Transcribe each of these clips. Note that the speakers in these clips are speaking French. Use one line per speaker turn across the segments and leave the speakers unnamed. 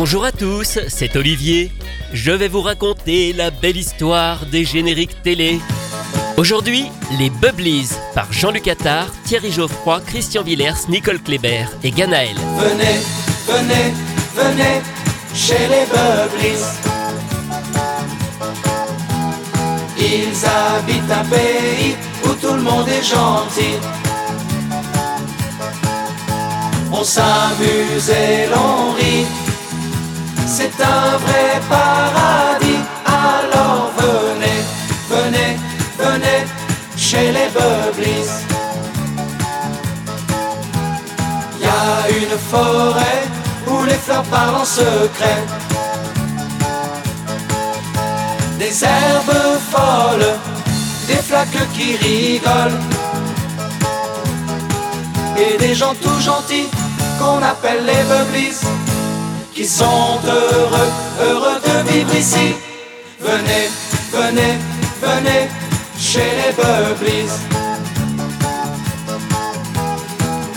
Bonjour à tous, c'est Olivier. Je vais vous raconter la belle histoire des génériques télé. Aujourd'hui, les Bubblies par Jean-Luc Attard, Thierry Geoffroy, Christian Villers, Nicole Kléber et Ganaël.
Venez, venez, venez chez les Bubblies. Ils habitent un pays où tout le monde est gentil. On s'amuse et l'on rit. C'est un vrai paradis. Alors venez, venez, venez chez les Bubblies. Y a une forêt où les fleurs parlent en secret. Des herbes folles, des flaques qui rigolent. Et des gens tout gentils qu'on appelle les Bubblies. Qui sont heureux, heureux de vivre ici. Venez, venez, venez chez les Bubblies.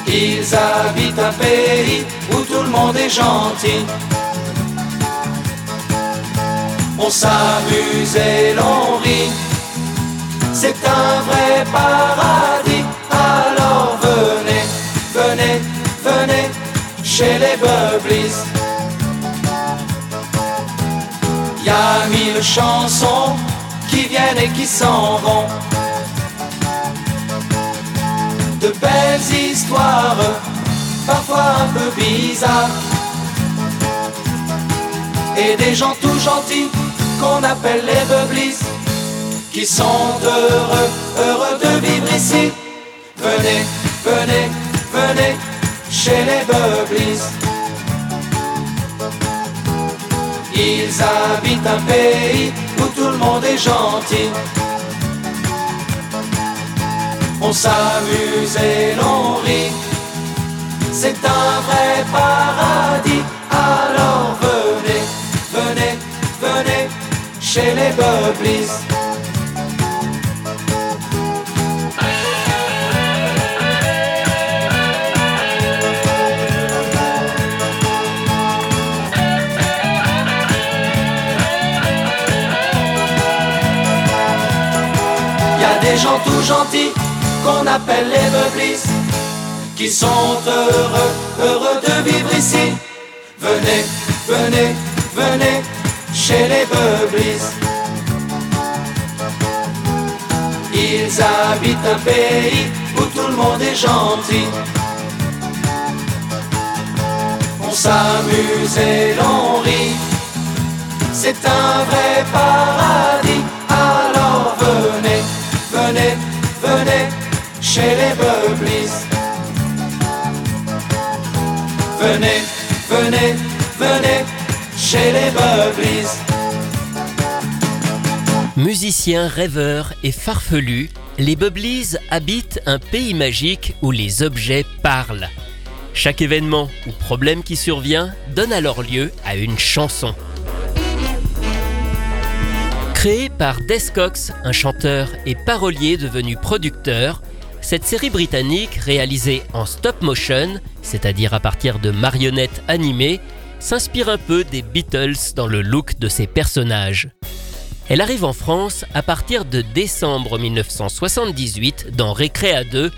Ils habitent un pays où tout le monde est gentil. On s'amuse et l'on rit. C'est un vrai paradis. Alors venez, venez, venez chez les Bubblies. Mille chansons qui viennent et qui s'en vont. De belles histoires, parfois un peu bizarres. Et des gens tout gentils qu'on appelle les Bubblies. Qui sont heureux, heureux de vivre ici. Venez, venez, venez chez les Bubblies. Ils habitent un pays où tout le monde est gentil. On s'amuse et l'on rit. C'est un vrai paradis. Alors venez, venez, venez chez les Bubblies. Des gens tout gentils qu'on appelle les Bubblies Qui sont heureux, heureux de vivre ici. Venez, venez, venez chez les Bubblies Ils habitent un pays où tout le monde est gentil. On s'amuse et l'on rit. C'est un vrai paradis chez les Bubblies. Venez, venez, venez chez les Bubblies.
Musiciens, rêveurs et farfelus, les Bubblies habitent un pays magique où les objets parlent. Chaque événement ou problème qui survient donne alors lieu à une chanson. Créée par Des Cox, un chanteur et parolier devenu producteur, cette série britannique, réalisée en stop motion, c'est-à-dire à partir de marionnettes animées, s'inspire un peu des Beatles dans le look de ses personnages. Elle arrive en France à partir de décembre 1978 dans Récréa 2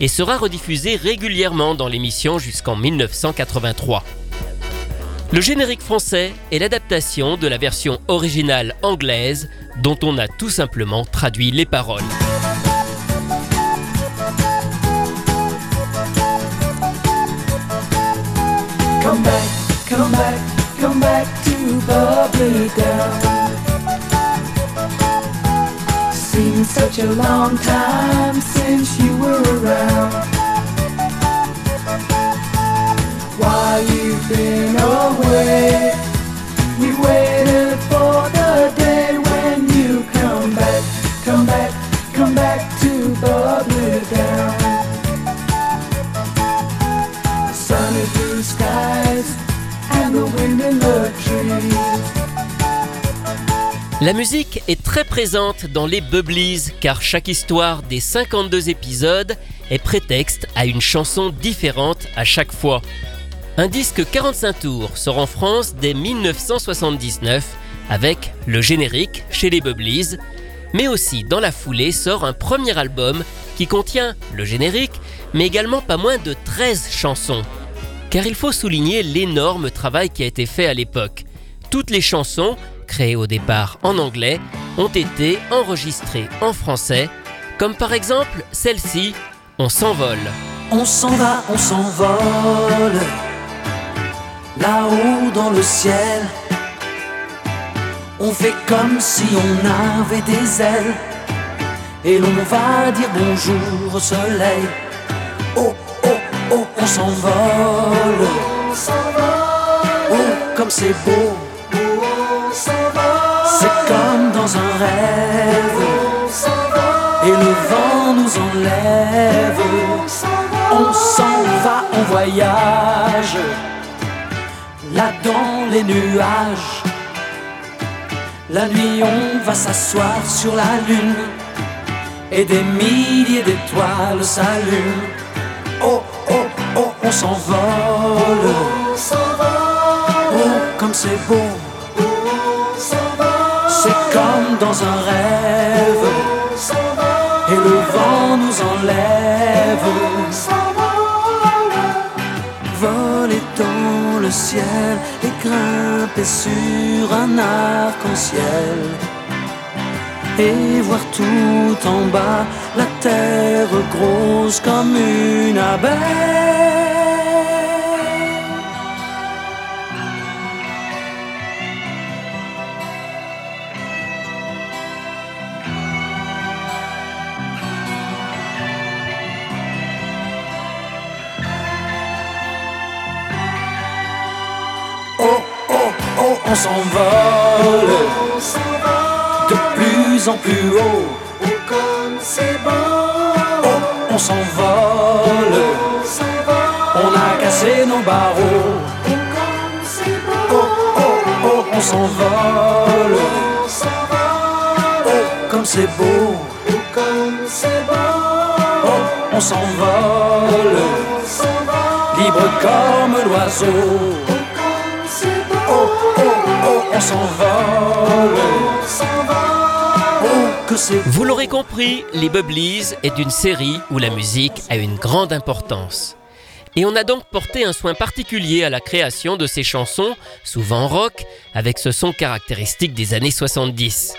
et sera rediffusée régulièrement dans l'émission jusqu'en 1983. Le générique français est l'adaptation de la version originale anglaise dont on a tout simplement traduit les paroles.
Bubbly Down. Seems such a long time since you were around. While you've been away, we waited for the day when you come back, come back, come back to Bubbly Down. The sunny blue skies and the wind in the.
La musique est très présente dans les Bubblies car chaque histoire des 52 épisodes est prétexte à une chanson différente à chaque fois. Un disque 45 tours sort en France dès 1979 avec le générique chez les Bubblies, mais aussi dans la foulée sort un premier album qui contient le générique, mais également pas moins de 13 chansons. Car il faut souligner l'énorme travail qui a été fait à l'époque. Toutes les chansons, créées au départ en anglais, ont été enregistrées en français, comme par exemple celle-ci, On s'envole.
On s'en va, on s'envole, là-haut dans le ciel. On fait comme si on avait des ailes et l'on va dire bonjour au soleil. Oh, oh, oh, on s'envole. Oh, comme c'est beau. C'est comme dans un rêve. Et le vent nous enlève. On s'en va, on voyage. Là dans les nuages. La nuit, on va s'asseoir sur la lune et des milliers d'étoiles s'allument. Oh, oh, oh, on s'envole. Oh, comme c'est beau. C'est comme dans un rêve. Et le vent nous enlève. Voler dans le ciel et grimper sur un arc-en-ciel et voir tout en bas la terre grosse comme une abeille. Plus en plus haut.
Oh, comme c'est beau,
Oh, on s'envole. On a cassé nos barreaux.
oh, comme c'est
Oh,
beau,
oh, oh, on s'envole.
on s'envole,
Oh, comme c'est beau.
oh, comme c'est beau,
Oh, on s'envole.
on s'envole,
Libre comme l'oiseau.
oh, comme c'est beau,
Oh, oh, oh, on s'envole.
Vous l'aurez compris, Les Bubblies est une série où la musique a une grande importance. Et on a donc porté un soin particulier à la création de ces chansons, souvent rock, avec ce son caractéristique des années 70.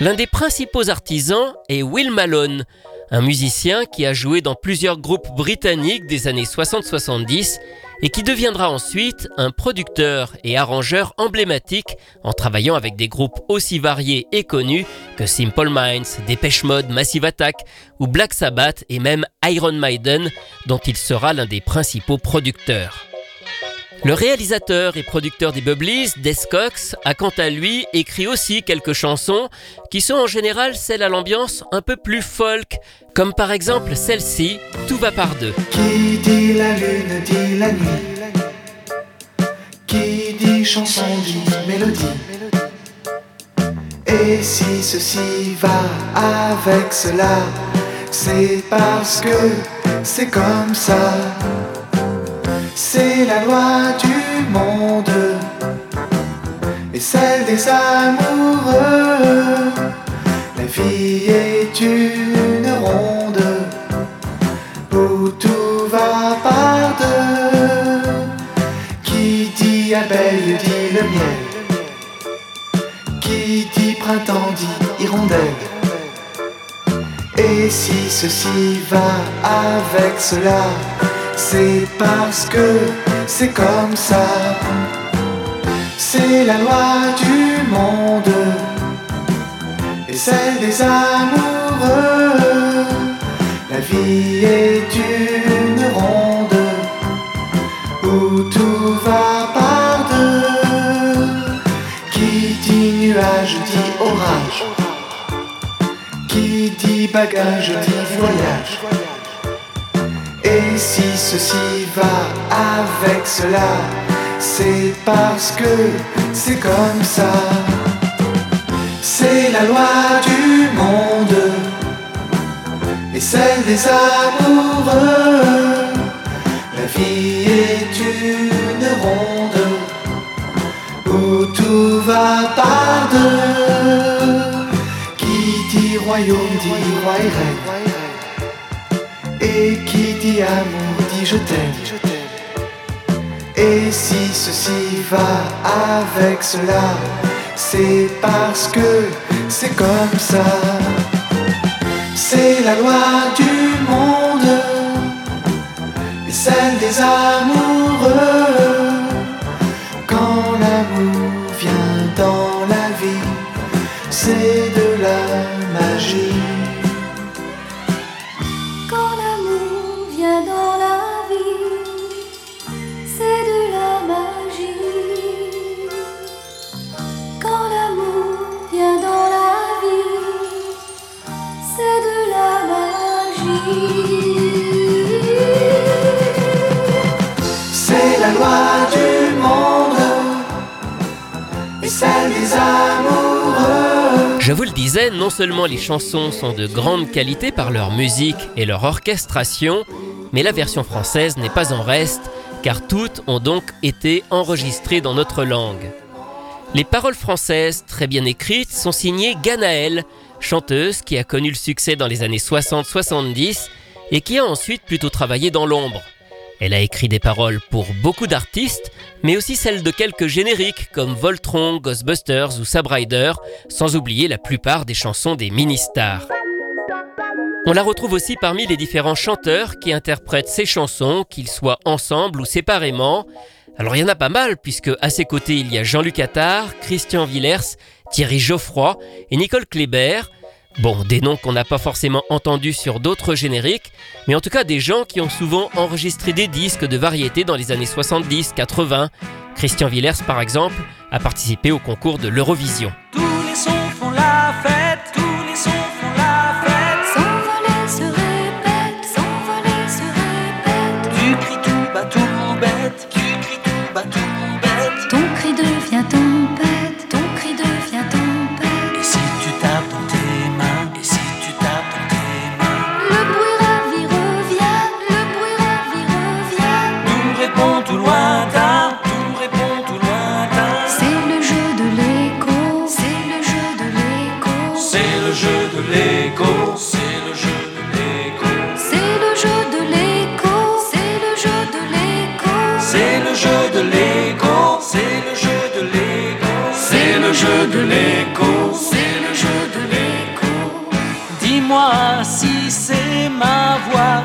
L'un des principaux artisans est Will Malone, un musicien qui a joué dans plusieurs groupes britanniques des années 60-70 et qui deviendra ensuite un producteur et arrangeur emblématique en travaillant avec des groupes aussi variés et connus que Simple Minds, Depeche Mode, Massive Attack ou Black Sabbath et même Iron Maiden dont il sera l'un des principaux producteurs. Le réalisateur et producteur des Bubblies, Des Cox, a quant à lui écrit aussi quelques chansons qui sont en général celles à l'ambiance un peu plus folk, comme par exemple celle-ci, Tout va par deux.
Qui dit la lune dit la nuit. Qui dit chanson dit mélodie. Et si ceci va avec cela, c'est parce que c'est comme ça. C'est la loi du monde et celle des amoureux. La vie est une ronde où tout va par deux. Qui dit abeille dit le miel. Qui dit printemps dit hirondelle. Et si ceci va avec cela, c'est parce que c'est comme ça. C'est la loi du monde et celle des amoureux. La vie est une ronde où tout va par deux. Qui dit nuage dit orage. Qui dit bagage dit voyage. Et si ceci va avec cela, c'est parce que c'est comme ça. C'est la loi du monde et celle des amoureux. La vie est une ronde où tout va par deux. Qui dit royaume dit roi et reine. Et qui dit amour dit je t'aime. Et si ceci va avec cela, c'est parce que c'est comme ça. C'est la loi du monde, et celle des amoureux. C'est la loi du monde, et celle amoureux.
Je vous le disais, non seulement les chansons sont de grande qualité par leur musique et leur orchestration, mais la version française n'est pas en reste, car toutes ont donc été enregistrées dans notre langue. Les paroles françaises, très bien écrites, sont signées Ganaël, chanteuse qui a connu le succès dans les années 60-70 et qui a ensuite plutôt travaillé dans l'ombre. Elle a écrit des paroles pour beaucoup d'artistes, mais aussi celles de quelques génériques comme Voltron, Ghostbusters ou Sabrider, sans oublier la plupart des chansons des mini-stars. On la retrouve aussi parmi les différents chanteurs qui interprètent ces chansons, qu'ils soient ensemble ou séparément. Alors il y en a pas mal, puisque à ses côtés il y a Jean-Luc Attard, Christian Villers, Thierry Geoffroy et Nicole Kléber. Bon, des noms qu'on n'a pas forcément entendus sur d'autres génériques, mais en tout cas des gens qui ont souvent enregistré des disques de variété dans les années 70-80. Christian Villers, par exemple, a participé au concours de l'Eurovision.
De l'écho, c'est le jeu de l'écho.
C'est le jeu de l'écho, c'est le jeu de l'écho.
C'est le jeu de l'écho, c'est le jeu de l'écho.
C'est le jeu de l'écho, c'est le jeu de l'écho. Dis-moi si c'est ma voix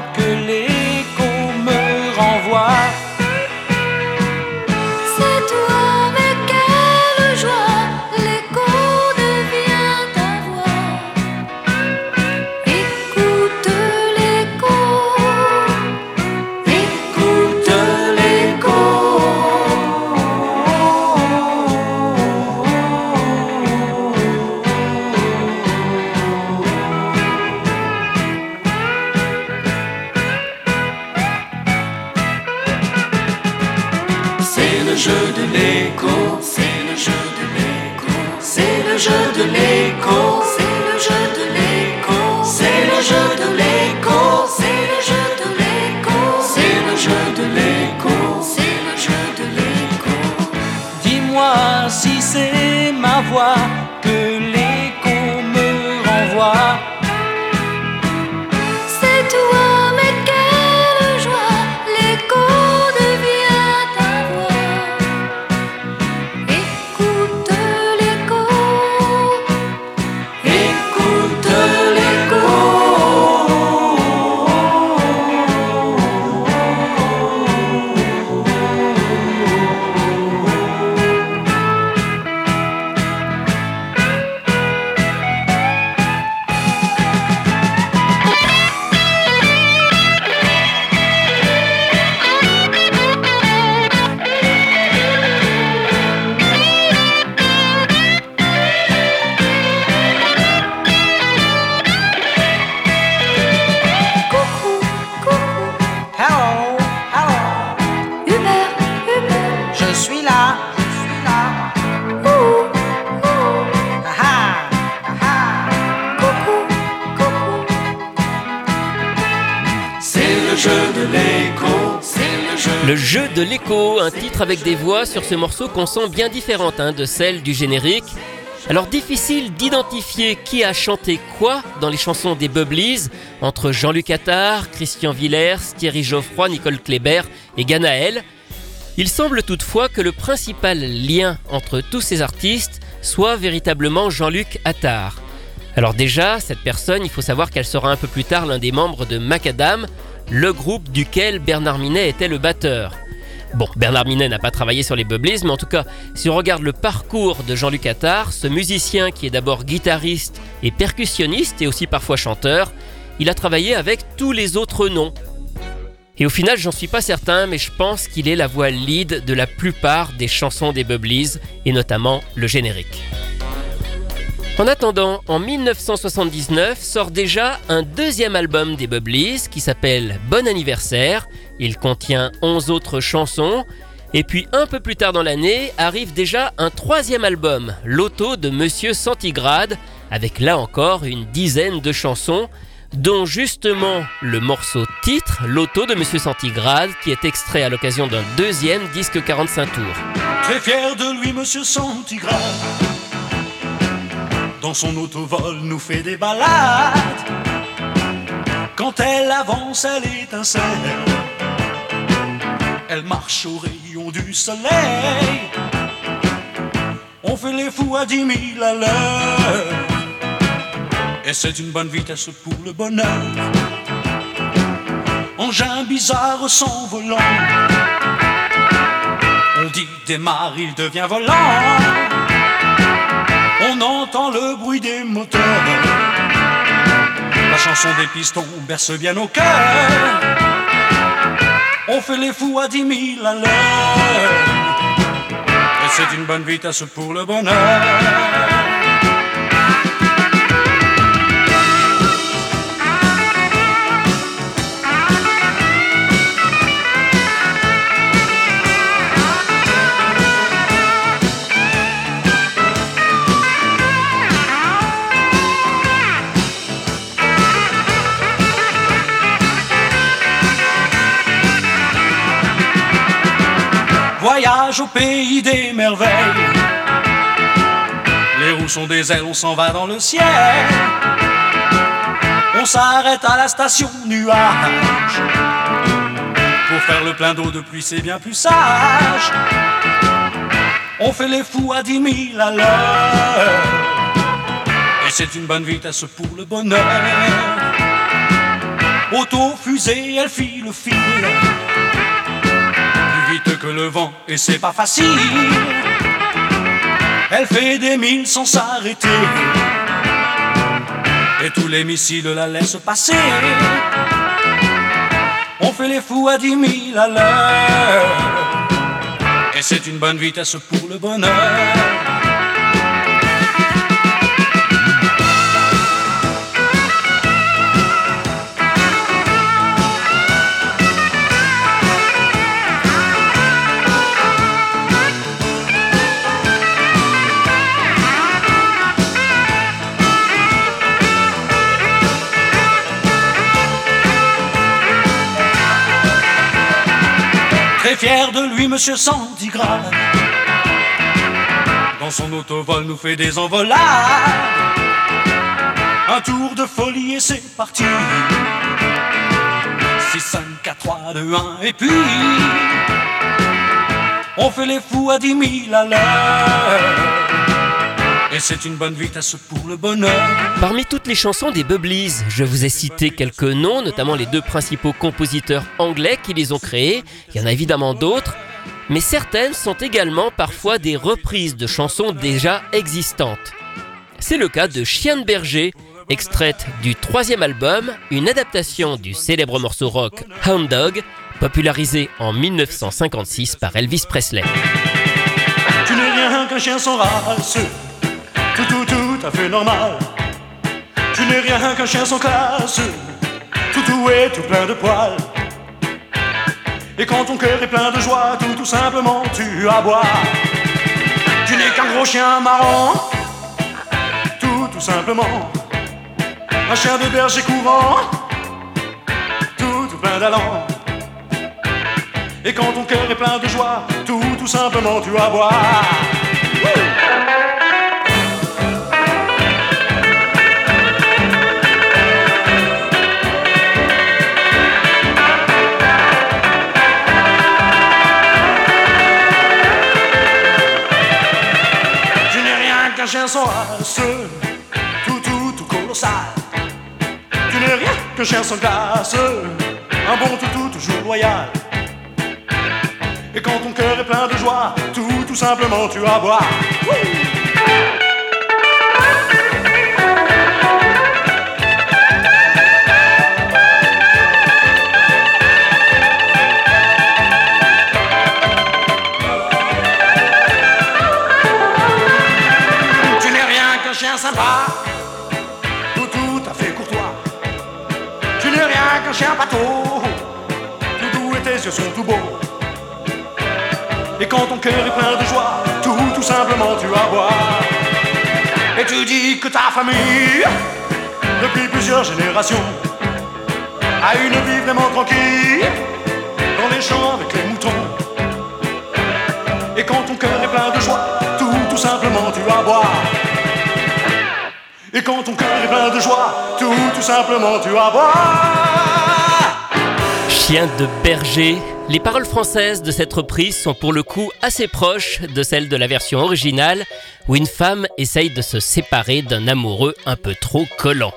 jeu de l'écho, c'est le jeu
de l'écho, un titre avec des voix sur ce morceau qu'on sent bien différente hein, de celle du générique. Alors difficile d'identifier qui a chanté quoi dans les chansons des Bubblies entre Jean-Luc Attard, Christian Villers, Thierry Geoffroy, Nicole Kléber et Ganaël. Il semble toutefois que le principal lien entre tous ces artistes soit véritablement Jean-Luc Attard. Alors déjà, cette personne, il faut savoir qu'elle sera un peu plus tard l'un des membres de Macadam, le groupe duquel Bernard Minet était le batteur. Bon, Bernard Minet n'a pas travaillé sur les Bubblies, mais en tout cas, si on regarde le parcours de Jean-Luc Attard, ce musicien qui est d'abord guitariste et percussionniste et aussi parfois chanteur, il a travaillé avec tous les autres noms. Et au final, j'en suis pas certain, mais je pense qu'il est la voix lead de la plupart des chansons des Bubblies, et notamment le générique. En attendant, en 1979 sort déjà un deuxième album des Bubblies qui s'appelle Bon anniversaire. Il contient 11 autres chansons. Et puis un peu plus tard dans l'année arrive déjà un troisième album, L'Auto de Monsieur Centigrade, avec là encore une dizaine de chansons, dont justement le morceau titre, L'Auto de Monsieur Centigrade, qui est extrait à l'occasion d'un deuxième disque 45 tours.
Très fier de lui, Monsieur Centigrade dans son autovol nous fait des balades. Quand elle avance, elle étincelle. Elle marche au rayon du soleil. On fait les fous à dix mille à l'heure. Et c'est une bonne vitesse pour le bonheur. Engin bizarre sans volant. On dit démarre, il devient volant on entend le bruit des moteurs. La chanson des pistons berce bien au cœur. On fait les fous à dix mille à l'heure. Et c'est une bonne vitesse pour le bonheur. Au pays des merveilles. Les roues sont des ailes, on s'en va dans le ciel. On s'arrête à la station nuage. Pour faire le plein d'eau de pluie, c'est bien plus sage. On fait les fous à dix mille à l'heure. Et c'est une bonne vitesse pour le bonheur. Auto-fusée, elle file le fil vite que le vent et c'est pas facile. Elle fait des milles sans s'arrêter. Et tous les missiles la laissent passer. On fait les fous à dix mille à l'heure. Et c'est une bonne vitesse pour le bonheur. De lui, monsieur Centigrade. Dans son autovol nous fait des envolades. Un tour de folie et c'est parti. 6, 5, 4, 3, 2, 1 et puis on fait les fous à 10 000 à l'heure. Et c'est une bonne vitesse pour le bonheur.
Parmi toutes les chansons des Bubblies, je vous ai cité quelques noms, notamment les deux principaux compositeurs anglais qui les ont créés. Il y en a évidemment d'autres, mais certaines sont également parfois des reprises de chansons déjà existantes. C'est le cas de Chien de Berger, extraite du troisième album, une adaptation du célèbre morceau rock Hound Dog, popularisé en 1956 par Elvis Presley.
Tu n'es rien qu'un chien sans race tout, à fait normal. Tu n'es rien qu'un chien sans classe, tout, est tout plein de poils. Et quand ton cœur est plein de joie, tout, tout simplement tu aboies. Tu n'es qu'un gros chien marrant, tout, tout simplement. Un chien de berger courant, tout, tout plein d'allant. Et quand ton cœur est plein de joie, tout, tout simplement tu vas boire. Tout, tout, tout colossal. Tu n'es rien qu'un chien sans classe, un bon toutou toujours loyal. Et quand ton cœur est plein de joie, tout, tout simplement tu vas boire. Tu chien bateau, tout doux et tes yeux sont tout beaux. Et quand ton cœur est plein de joie, tout, tout simplement tu vas boire. Et tu dis que ta famille, depuis plusieurs générations, a une vie vraiment tranquille, dans les champs avec les moutons. Et quand ton cœur est plein de joie, tout, tout simplement tu vas boire. Et quand ton cœur est plein de joie, tout, tout simplement tu vas boire.
De berger. Les paroles françaises de cette reprise sont pour le coup assez proches de celles de la version originale, où une femme essaye de se séparer d'un amoureux un peu trop collant.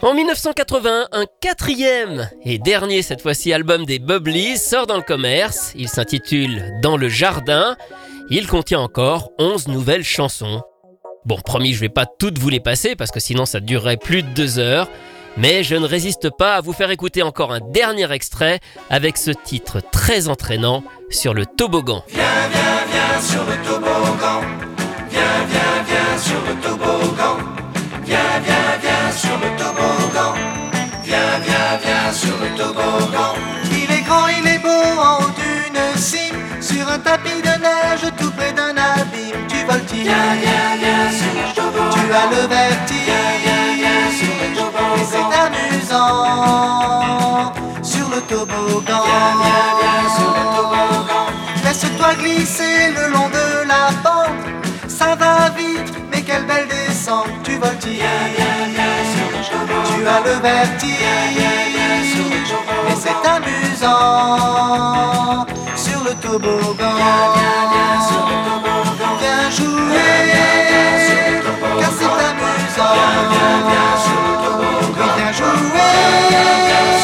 En 1980, un quatrième et dernier cette fois-ci album des Bubblies sort dans le commerce. Il s'intitule Dans le jardin. Il contient encore 11 nouvelles chansons. Bon, promis, je vais pas toutes vous les passer parce que sinon ça durerait plus de deux heures. Mais je ne résiste pas à vous faire écouter encore un dernier extrait avec ce titre très entraînant sur le toboggan.
Viens, viens, viens sur le toboggan. Viens, viens, viens sur le toboggan. Viens, viens, viens sur le toboggan. Viens, viens, viens sur le toboggan.
Il est grand, il est beau en haut d'une cime Sur un tapis de neige tout près d'un abîme Tu voltiges,
Viens, viens, viens sur le toboggan.
tu as le vertige
Sur le toboggan Viens, viens sur le toboggan.
Laisse-toi glisser le long de la pente Ça va vite, mais quelle belle descente Tu voltiges,
Viens, viens sur le toboggan.
tu as le vertige
sur le toboggan.
Et c'est amusant Sur le toboggan
Viens, viens sur le toboggan.
Viens jouer, car c'est amusant. Jouer,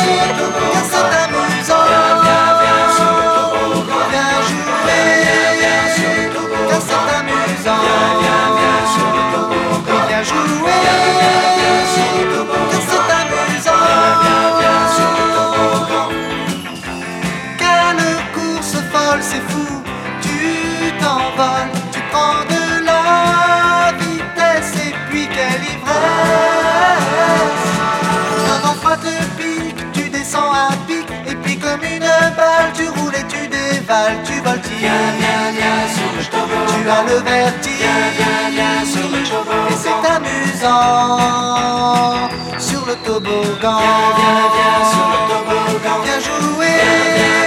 tu dévales, tu voltiges.
Viens, viens, viens sur le.
Tu as le vertige
Viens, viens sur le
et c'est amusant sur le toboggan.
Viens, viens sur le toboggan.
Viens jouer,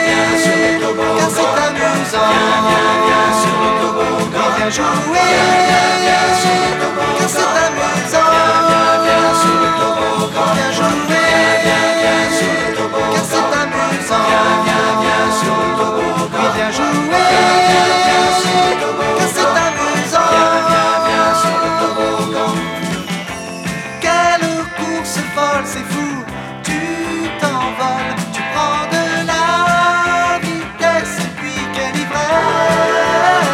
viens sur le toboggan.
car c'est amusant.
Viens, viens sur le toboggan.
Viens jouer,
viens sur le toboggan.
car c'est amusant.
viens sur le toboggan.
Viens jouer,
Viens sur le toboggan.
car c'est amusant.
Viens
jouer,
Viens sur le toboggan.
car c'est amusant.
Viens, viens sur le toboggan.
Quelle course folle, c'est fou. Tu t'envoles, tu prends de la vitesse et puis quelle ivresse.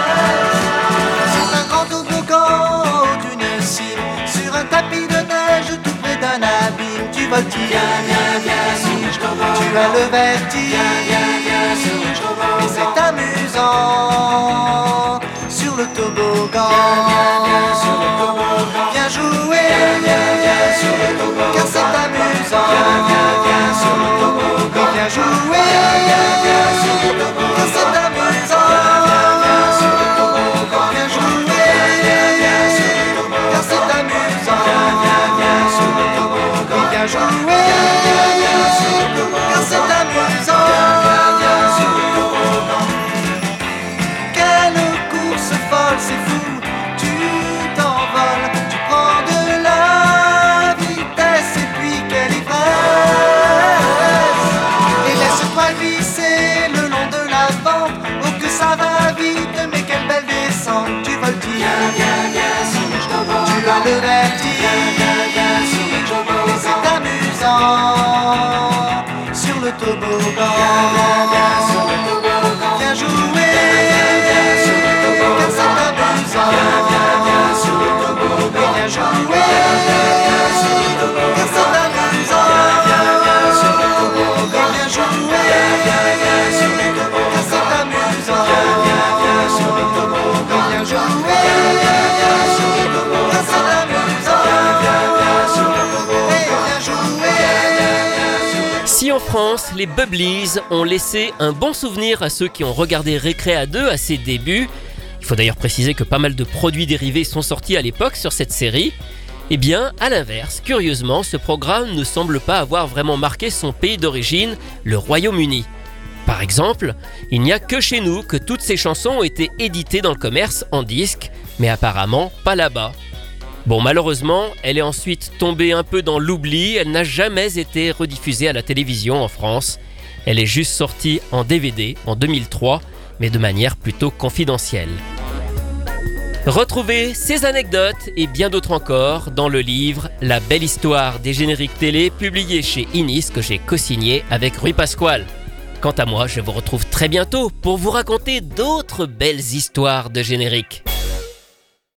Sur un grand toboggan d'une cime, sur un tapis de neige tout près d'un abîme, tu voltiges.
Viens, viens, viens sur le toboggan.
Tu as le vertige,
Viens, viens sur
c'est amusant sur le toboggan.
viens.
Viens
sur le toboggan.
car c'est amusant.
Viens, viens sur le toboggan.
Jouer, car.
yeah En France, les Bubblies ont laissé un bon souvenir à ceux qui ont regardé Récré à 2 à ses débuts, il faut d'ailleurs préciser que pas mal de produits dérivés sont sortis à l'époque sur cette série, eh bien, à l'inverse, curieusement, ce programme ne semble pas avoir vraiment marqué son pays d'origine, le Royaume-Uni. Par exemple, il n'y a que chez nous que toutes ces chansons ont été éditées dans le commerce en disque, mais apparemment pas là-bas. Bon, malheureusement, elle est ensuite tombée un peu dans l'oubli, elle n'a jamais été rediffusée à la télévision en France. Elle est juste sortie en DVD en 2003, mais de manière plutôt confidentielle. Retrouvez ces anecdotes et bien d'autres encore dans le livre La belle histoire des génériques télé publié chez Inis que j'ai co-signé avec Rui Pasquale. Quant à moi, je vous retrouve très bientôt pour vous raconter d'autres belles histoires de génériques.